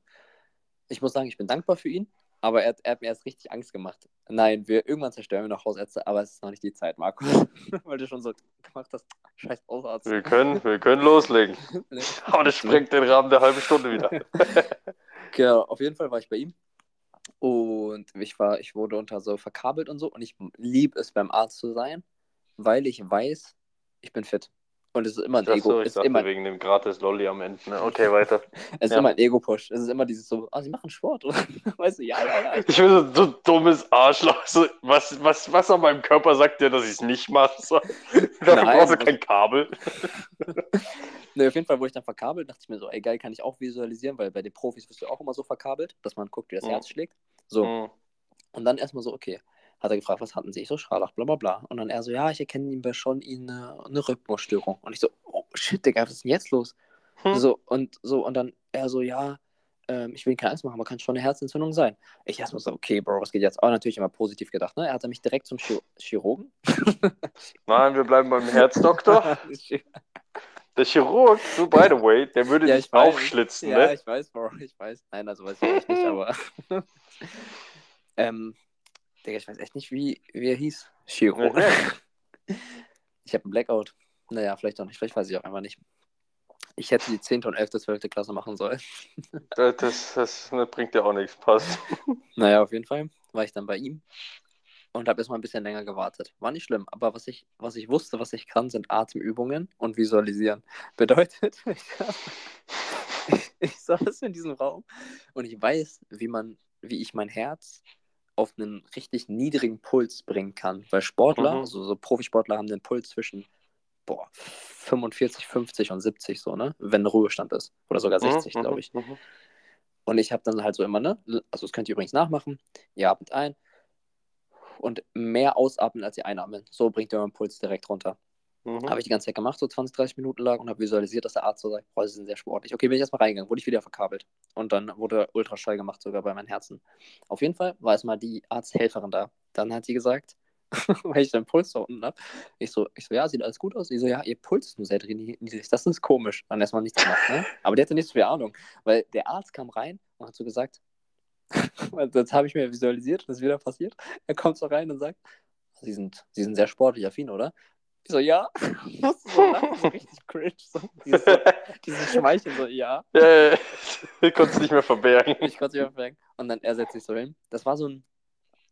Ich muss sagen, ich bin dankbar für ihn, aber er, hat- er hat mir erst richtig Angst gemacht. Nein, wir irgendwann zerstören wir noch Hausärzte, aber es ist noch nicht die Zeit, Marco. weil du schon so gemacht hast, scheiß Hausarzt. Wir können, wir können loslegen. Aber das sprengt den Rahmen der halben Stunde wieder. Genau, auf jeden Fall war ich bei ihm. Und ich war, ich wurde unter so verkabelt und so. Und ich liebe es, beim Arzt zu sein, weil ich weiß, ich bin fit. Und es ist immer ein Ego. Achso, ich ist immer, wegen dem gratis Lolli am Ende. Ne? Okay, weiter. es ist ja. immer ein Ego-Push. Es ist immer dieses so, ah, sie machen Sport? Weißt du, ja, ja, ja. Ich bin so, so dummes Arschloch. So, was, was, was an meinem Körper sagt dir, dass ich es nicht machen soll? Dafür Nein, brauchst du was- kein Kabel. Ne, auf jeden Fall wurde ich dann verkabelt, dachte ich mir so, ey, geil, kann ich auch visualisieren, weil bei den Profis wirst du auch immer so verkabelt, dass man guckt, wie das Mhm. Herz schlägt. So, Hm. Und dann erstmal so, okay, hat er gefragt, was hatten Sie? Ich so, Scharlach, bla bla bla. Und dann er so, ja, ich erkenne ihn bei schon Ihnen eine, eine Rhythmusstörung. Und ich so, oh shit, Digga, was ist denn jetzt los? Hm. So, und so, und dann er so, ja, ähm, ich will keine Angst machen, aber kann schon eine Herzentzündung sein. Ich erstmal so, okay, Bro, was geht jetzt? Aber natürlich immer positiv gedacht, ne? Er hatte mich direkt zum Chir Chirurgen. Nein, wir bleiben beim Herzdoktor. Der Chirurg, so by the way, der würde Ja, dich ich weiß. aufschlitzen, ja, ne? ich weiß, Bro, ich weiß. Nein, also weiß ich nicht, aber. ähm, Digga, ich weiß echt nicht, wie, wie er hieß. Ja. Ich habe einen Blackout. Naja, vielleicht auch nicht. Vielleicht weiß ich auch einfach nicht. Ich hätte die 10. und 11. 12. Klasse machen sollen. Das, das, das ne, bringt dir auch nichts, passt. Naja, auf jeden Fall war ich dann bei ihm und habe erstmal ein bisschen länger gewartet. War nicht schlimm, aber was ich, was ich wusste, was ich kann, sind Atemübungen und Visualisieren. Bedeutet, ich, ich saß in diesem Raum und ich weiß, wie man, wie ich mein Herz auf einen richtig niedrigen Puls bringen kann. Weil Sportler, Mhm. also so Profisportler haben den Puls zwischen boah, 45, 50 und 70 so, ne? Wenn Ruhestand ist. Oder sogar 60, Mhm, glaube ich. mhm, Und ich habe dann halt so immer, ne? Also das könnt ihr übrigens nachmachen. Ihr atmet ein und mehr ausatmen, als ihr einatmen. So bringt ihr euren Puls direkt runter. Mhm. Habe ich die ganze Zeit gemacht, so 20, 30 Minuten lang und habe visualisiert, dass der Arzt so sagt, boah, sie sind sehr sportlich. Okay, bin ich erstmal reingegangen, wurde ich wieder verkabelt. Und dann wurde Ultraschall gemacht, sogar bei meinem Herzen. Auf jeden Fall war erstmal die Arzthelferin da. Dann hat sie gesagt, weil ich den Puls da unten habe, ich so, ich so, ja, sieht alles gut aus. Ich so, ja, ihr Puls ist nur sehr niedrig. Das ist komisch. Dann erstmal nichts gemacht, ne? Aber der hatte nicht so viel Ahnung. Weil der Arzt kam rein und hat so gesagt, das habe ich mir visualisiert, das ist wieder passiert. Er kommt so rein und sagt, Sie sind, Sie sind sehr sportlich affin, oder? Ich so, ja. Musste so lachen, so richtig cringe. So, dieses, so, dieses Schmeicheln, so, ja. Ja, ja, ich konnte es nicht mehr verbergen. Ich konnte es nicht mehr vermerken. Und dann er setzt sich so hin. Das war so ein,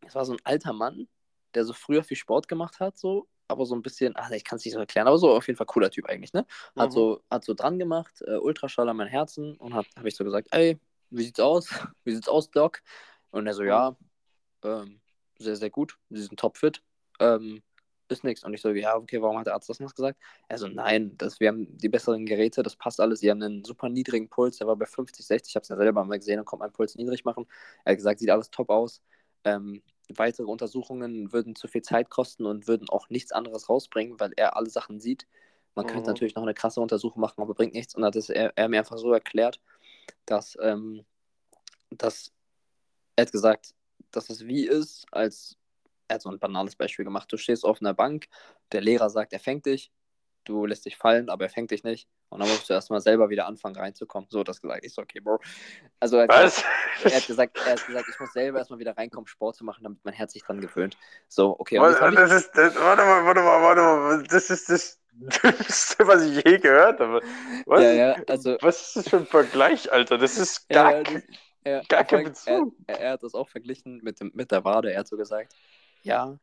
das war so ein alter Mann, der so früher viel Sport gemacht hat, so, aber so ein bisschen, ach, ich kann es nicht so erklären, aber so auf jeden Fall cooler Typ eigentlich, ne? Hat Mhm. so, hat so dran gemacht, äh, Ultraschall an mein Herzen und hat, habe ich so gesagt, ey, wie sieht's aus? Wie sieht's aus, Doc? Und er so, ja, ähm, sehr, sehr gut, sie sind topfit, ähm, ist nichts. Und ich so, ja, okay, warum hat der Arzt das noch gesagt? Er so, nein, das, wir haben die besseren Geräte, das passt alles, sie haben einen super niedrigen Puls, der war bei 50, 60, ich habe es ja selber mal gesehen, dann kommt mein Puls niedrig machen. Er hat gesagt, sieht alles top aus. Ähm, weitere Untersuchungen würden zu viel Zeit kosten und würden auch nichts anderes rausbringen, weil er alle Sachen sieht. Man könnte Mhm. natürlich noch eine krasse Untersuchung machen, aber bringt nichts. Und hat es er, er mir einfach so erklärt, dass, ähm, dass er hat gesagt, dass es wie ist, als er hat so ein banales Beispiel gemacht. Du stehst auf einer Bank, der Lehrer sagt, er fängt dich, du lässt dich fallen, aber er fängt dich nicht. Und dann musst du erstmal selber wieder anfangen reinzukommen. So hat das gesagt. Ich so, okay, Bro. Also er hat, Was? er hat gesagt, er hat gesagt, ich muss selber erstmal wieder reinkommen, Sport zu machen, damit mein Herz sich dran gewöhnt. So, okay. Hab ich, das ist, das, warte mal, warte mal, warte mal. Das ist das Dümmste, was ich je gehört habe. Was, ja, ja, also was ist das für ein Vergleich, Alter? Das ist gar, ja, das- er, gar kein Bezug. er, er hat das auch verglichen mit, dem, mit der Wade. Er hat so gesagt, ja,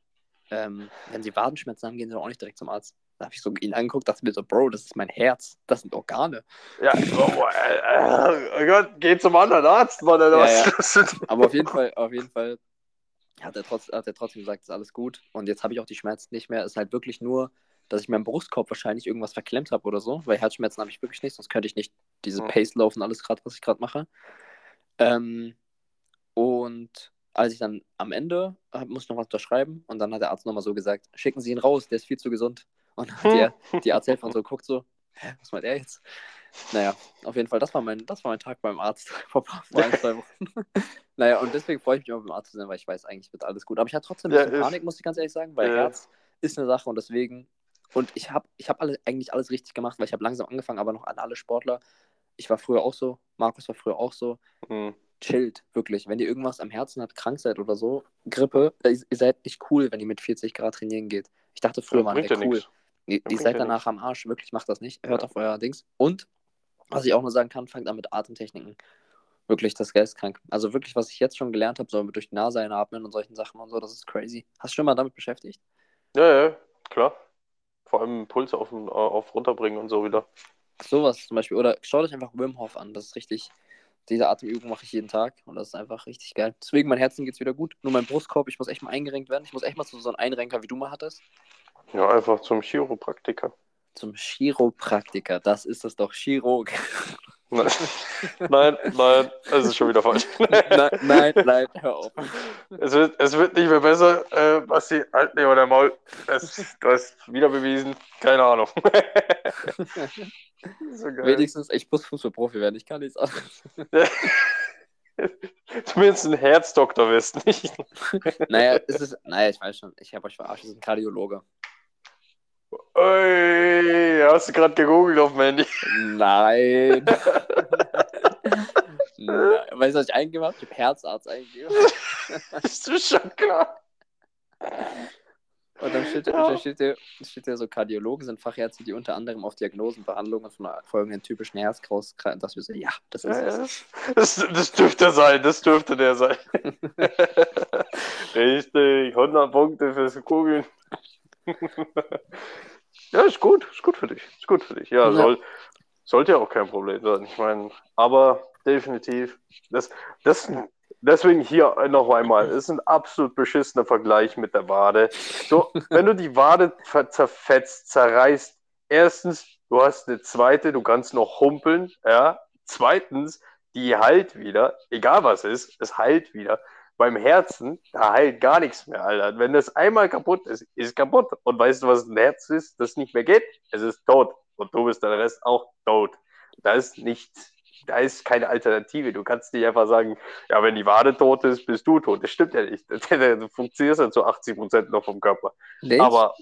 ähm, wenn Sie Wadenschmerzen haben, gehen Sie doch auch nicht direkt zum Arzt. Da habe ich so ihn angeguckt, dachte mir so, Bro, das ist mein Herz, das sind Organe. Ja, oh, äh, oh Gott, geh zum anderen Arzt, Mann. Alter, Ja, das? Aber auf jeden Fall, auf jeden Fall hat er, trotz, hat er trotzdem gesagt, ist alles gut. Und jetzt habe ich auch die Schmerzen nicht mehr. Es ist halt wirklich nur, dass ich meinem Brustkorb wahrscheinlich irgendwas verklemmt habe oder so, weil Herzschmerzen habe ich wirklich nicht, sonst könnte ich nicht diese Mhm. Pace laufen, alles gerade, was ich gerade mache. Ähm, und als ich dann am Ende hab, musste noch was unterschreiben und dann hat der Arzt nochmal so gesagt, schicken Sie ihn raus, der ist viel zu gesund. Und dann hat die, Arzthelferin so geguckt so, hä, was meint er jetzt? Naja, auf jeden Fall, das war mein, das war mein Tag beim Arzt vor, vor ein, zwei Wochen. naja, und deswegen freue ich mich immer beim Arzt zu sein, weil ich weiß, eigentlich wird alles gut. Aber ich hatte trotzdem ein Ja, bisschen ist- Panik, muss ich ganz ehrlich sagen, weil Ja. Herz ist eine Sache und deswegen, und ich habe ich hab alle, eigentlich alles richtig gemacht, weil ich habe langsam angefangen, aber noch an alle Sportler. Ich war früher auch so, Markus war früher auch so, Hm. Chillt, wirklich. Wenn ihr irgendwas am Herzen habt, krank seid oder so, Grippe, ihr, seid nicht cool, wenn ihr mit 40 Grad trainieren geht. Ich dachte früher, man Bringt wäre cool. nix. Ihr, ihr seid danach am Arsch, wirklich, macht das nicht. Hört Ja. auf euer Dings. Und, was ich auch nur sagen kann, fangt an mit Atemtechniken. Wirklich, das Geist krank. Also wirklich, was ich jetzt schon gelernt habe, so durch die Nase einatmen und solchen Sachen und so, das ist crazy. Hast du schon mal damit beschäftigt? Ja, ja, klar. Vor allem Puls auf, auf runterbringen und so wieder. Sowas zum Beispiel. Oder schaut euch einfach Wim Hof an. Das ist richtig. Diese Atemübung mache ich jeden Tag und das ist einfach richtig geil. Deswegen, mein Herzen geht's wieder gut. Nur mein Brustkorb, ich muss echt mal eingerenkt werden. Ich muss echt mal zu so einem Einrenker, wie du mal hattest. Ja, einfach zum Chiropraktiker. Zum Chiropraktiker. Das ist es doch. Chirurg. Nein, nein, nein, das ist schon wieder falsch. nein, nein, nein, hör auf. Es wird, es wird nicht mehr besser. Äh, Basti, halt nicht der Maul. Es, du hast wieder bewiesen. Keine Ahnung. so Wenigstens, ich muss Fußballprofi werden. Ich kann nichts anderes. Zumindest ein Herzdoktor wirst nicht. naja, es ist, naja, ich weiß schon. Ich habe euch verarscht. Es ist ein Kardiologe. Ui, hast du gerade gegoogelt auf dem Handy? Nein. Nein. Weißt du, was ich eingegeben habe? Ich habe Herzarzt eingegeben. Ist du schon klar? Und dann steht, ja. steht, hier, steht hier so, Kardiologen sind Fachärzte, die unter anderem auf Diagnosen, Behandlungen von folgenden typischen Herzkrankheiten, dass wir so, ja, das ist es. Das, das dürfte sein, das dürfte der sein. Richtig, 100 Punkte fürs Kugeln. Ja, ist gut, ist gut für dich, ist gut für dich. Ja, ja. Soll, sollte ja auch kein Problem sein. Ich meine, aber definitiv, das, das, deswegen hier noch einmal, ist ein absolut beschissener Vergleich mit der Wade. So, wenn du die Wade zerfetzt, zerreißt, erstens, du hast eine zweite, du kannst noch humpeln, ja. Zweitens, die heilt wieder, egal was ist, es heilt wieder beim Herzen, da heilt gar nichts mehr, Alter. Wenn das einmal kaputt ist, ist kaputt. Und weißt du, was ein Herz ist, das nicht mehr geht? Es ist tot. Und du bist der Rest auch tot. Da ist nichts, da ist keine Alternative. Du kannst nicht einfach sagen, ja, wenn die Wade tot ist, bist du tot. Das stimmt ja nicht. Du funktionierst ja zu 80 Prozent noch vom Körper. Nicht? Aber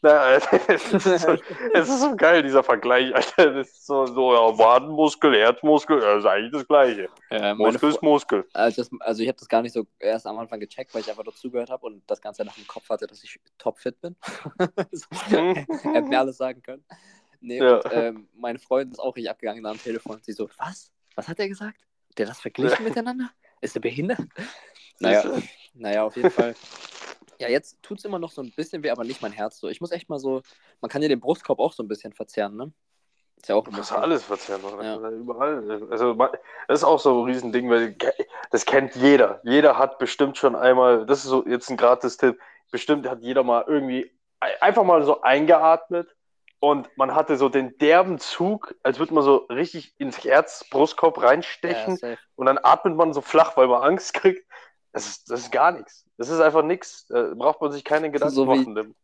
na, es, ist so, es ist so geil, dieser Vergleich. Alter. Das ist so, so ja, Wadenmuskel, Herzmuskel, das ist eigentlich das Gleiche. Ja, Muskel ist Muskel. Also, das, also ich habe das gar nicht so erst am Anfang gecheckt, weil ich einfach dazugehört habe und das Ganze nach dem Kopf hatte, dass ich topfit bin. so. Hätte mir alles sagen können. Nee, ja. und ähm, meine Freundin ist auch richtig abgegangen am Telefon. Sie so, was? Was hat er gesagt? Der das verglichen miteinander? Ist er behindert? Naja, naja, auf jeden Fall. Ja, jetzt tut es immer noch so ein bisschen weh, aber nicht mein Herz so. Ich muss echt mal so, man kann ja den Brustkorb auch so ein bisschen verzerren, ne? Ist ja auch immer. alles verzerren, ja. überall. Also, das ist auch so ein Riesending, weil das kennt jeder. Jeder hat bestimmt schon einmal, das ist so jetzt ein gratis Tipp, bestimmt hat jeder mal irgendwie einfach mal so eingeatmet und man hatte so den derben Zug, als würde man so richtig ins Herz, Brustkorb reinstechen ja, und dann atmet man so flach, weil man Angst kriegt. Das ist, das ist gar nichts. Das ist einfach nichts. Da braucht man sich keine Gedanken so machen.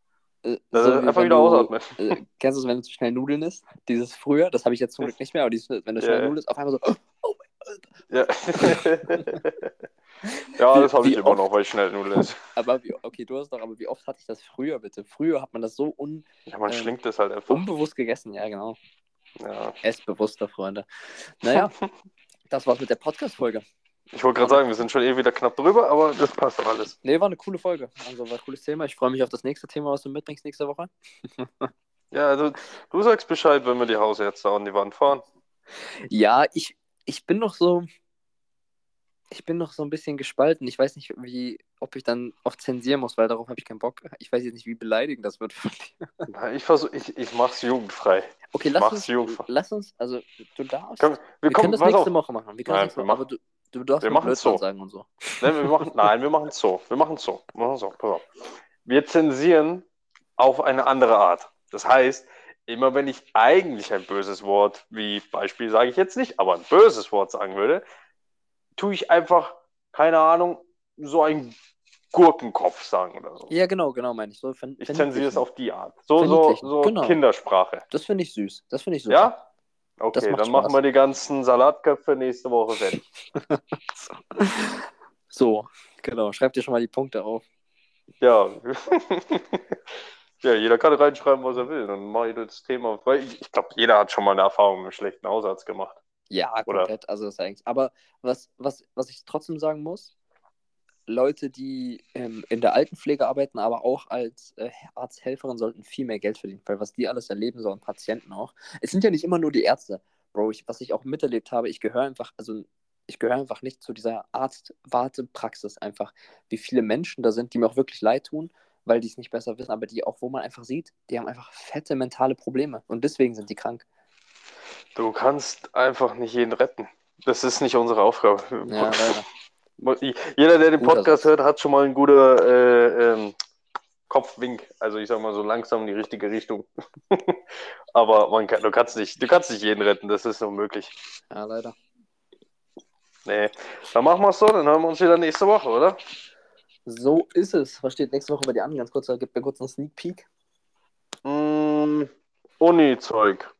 Äh, so einfach wieder ausatmen. Äh, kennst du es, wenn du zu schnell Nudeln isst? Dieses früher, das habe ich jetzt zum Glück nicht mehr, aber dieses, wenn du schnell yeah. Nudeln isst, auf einmal so, oh, oh mein Gott. Ja. ja, das habe ich immer oft, noch, weil ich schnell Nudeln esse. Aber wie, okay, du hast doch, aber wie oft hatte ich das früher, bitte? Früher hat man das so un, ja, man ähm, schlingt das halt einfach. unbewusst gegessen, ja, genau. Ja. Essbewusster, Freunde. Naja, das war's mit der Podcast-Folge. Ich wollte gerade sagen, wir sind schon eh wieder knapp drüber, aber das passt doch alles. Nee, war eine coole Folge. Also war ein cooles Thema. Ich freue mich auf das nächste Thema, was du mitbringst nächste Woche. ja, also du sagst Bescheid, wenn wir die Hausärzte an die Wand fahren. Ja, ich, ich bin noch so. Ich bin noch so ein bisschen gespalten. Ich weiß nicht, wie, ob ich dann auch zensieren muss, weil darauf habe ich keinen Bock. Ich weiß jetzt nicht, wie beleidigend das wird für dich. Ich versuche, ich, ich mach's jugendfrei. Okay, lass uns, jugendfrei. lass uns, also du darfst. Komm, wir, wir können das nächste Woche machen. Wir können Nein, das nächste Woche, aber du, Du darfst wir machen so. sagen und so. Nein, wir machen, nein, wir machen es so. Wir machen so. Wir, machen so. wir zensieren auf eine andere Art. Das heißt, immer wenn ich eigentlich ein böses Wort, wie Beispiel sage ich jetzt nicht, aber ein böses Wort sagen würde, tue ich einfach, keine Ahnung, so ein Gurkenkopf sagen oder so. Ja, genau, genau, meine ich. So, ich zensiere es auf die Art. So, so, so genau. Kindersprache. Das finde ich süß. Das finde ich super. Ja? Okay, dann Spaß. machen wir die ganzen Salatköpfe nächste Woche fertig. so, genau. Schreibt dir schon mal die Punkte auf. Ja. ja, jeder kann reinschreiben, was er will. Dann mache ich das Thema. Weil ich, ich glaube, jeder hat schon mal eine Erfahrung mit einem schlechten Hausarzt gemacht. Ja, komplett. Oder? Also das eigentlich. Aber was, was, was ich trotzdem sagen muss, Leute, die ähm, in der Altenpflege arbeiten, aber auch als äh, Arzthelferin sollten viel mehr Geld verdienen, weil was die alles erleben sollen, Patienten auch. Es sind ja nicht immer nur die Ärzte, Bro. Ich, was ich auch miterlebt habe, ich gehöre einfach, also ich gehöre einfach nicht zu dieser Arzt-Wartepraxis einfach, wie viele Menschen da sind, die mir auch wirklich leid tun, weil die es nicht besser wissen, aber die auch, wo man einfach sieht, die haben einfach fette mentale Probleme und deswegen sind die krank. Du kannst einfach nicht jeden retten. Das ist nicht unsere Aufgabe. Ja, leider. Jeder, der den Podcast hört, hat schon mal einen guten äh, ähm, Kopfwink. Also ich sag mal so langsam in die richtige Richtung. aber man kann, du, kannst nicht, du kannst nicht jeden retten, das ist unmöglich. Ja, leider. Nee. Dann machen wir es so, dann hören wir uns wieder nächste Woche, oder? So ist es. Was steht nächste Woche bei dir an? Ganz kurz, gib mir kurz einen Sneak Peek. Mm, Uni-Zeug.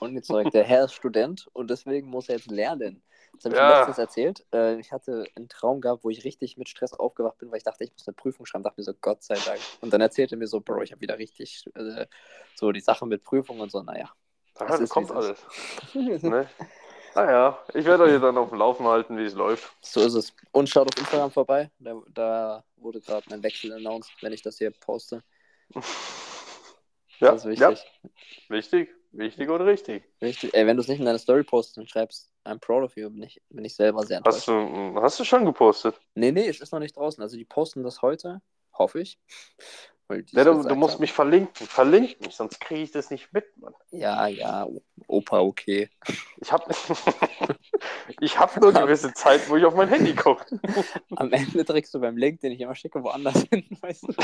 Uni-Zeug. Der Herr ist Student und deswegen muss er jetzt lernen. Das habe ich Ja. letztens erzählt. Äh, ich hatte einen Traum gehabt, wo ich richtig mit Stress aufgewacht bin, weil ich dachte, ich muss eine Prüfung schreiben. Dachte mir so, Gott sei Dank. Und dann erzählte er mir so, Bro, ich habe wieder richtig äh, so die Sachen mit Prüfung und so. Naja. Ja, Das das kommt alles. Ne? Naja, ich werde euch dann auf dem Laufen halten, wie es läuft. So ist es. Und schaut auf Instagram vorbei. Da, da wurde gerade mein Wechsel announced, wenn ich das hier poste. Ja, Das ist ja, wichtig. wichtig, wichtig und richtig. Richtig. Ey, wenn du es nicht in deine Story postest und schreibst, I'm proud of you, bin ich, bin ich selber sehr enttäuscht. Hast du, hast du schon gepostet? Nee, nee, es ist noch nicht draußen. Also die posten das heute, hoffe ich. Ja, du, du musst haben. mich verlinken. Verlink mich, sonst kriege ich das nicht mit, Mann. Ja, ja, Opa, okay. Ich habe ich hab nur gewisse Zeit, wo ich auf mein Handy gucke. Am Ende trägst du beim Link, den ich immer schicke, woanders hin, weißt du?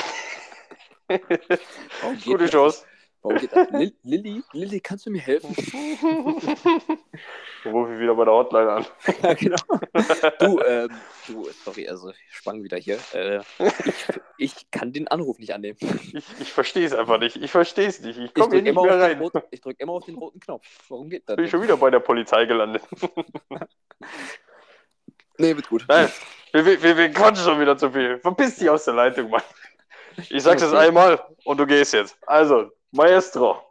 Geht Gute? Chance. Warum geht das? Lil Lilly, Lilly, kannst du mir helfen? Rufe ich wieder bei der Hotline an. ja, genau. Du, ähm, du, sorry, also ich sprang wieder hier. Äh, ich, ich kann den Anruf nicht annehmen. Ich, ich verstehe es einfach nicht. Ich verstehe es nicht. Ich komme hier drücke nicht immer, mehr auf den rein. roten- ich drück immer auf den roten Knopf. Warum geht das? Bin ich schon wieder bei der Polizei gelandet. Nee, wird gut. Nein, wir, wir, wir, wir quatschen schon wieder zu viel. Verpiss dich aus der Leitung, Mann. Ich sag's jetzt einmal und du gehst jetzt. Also, Maestro.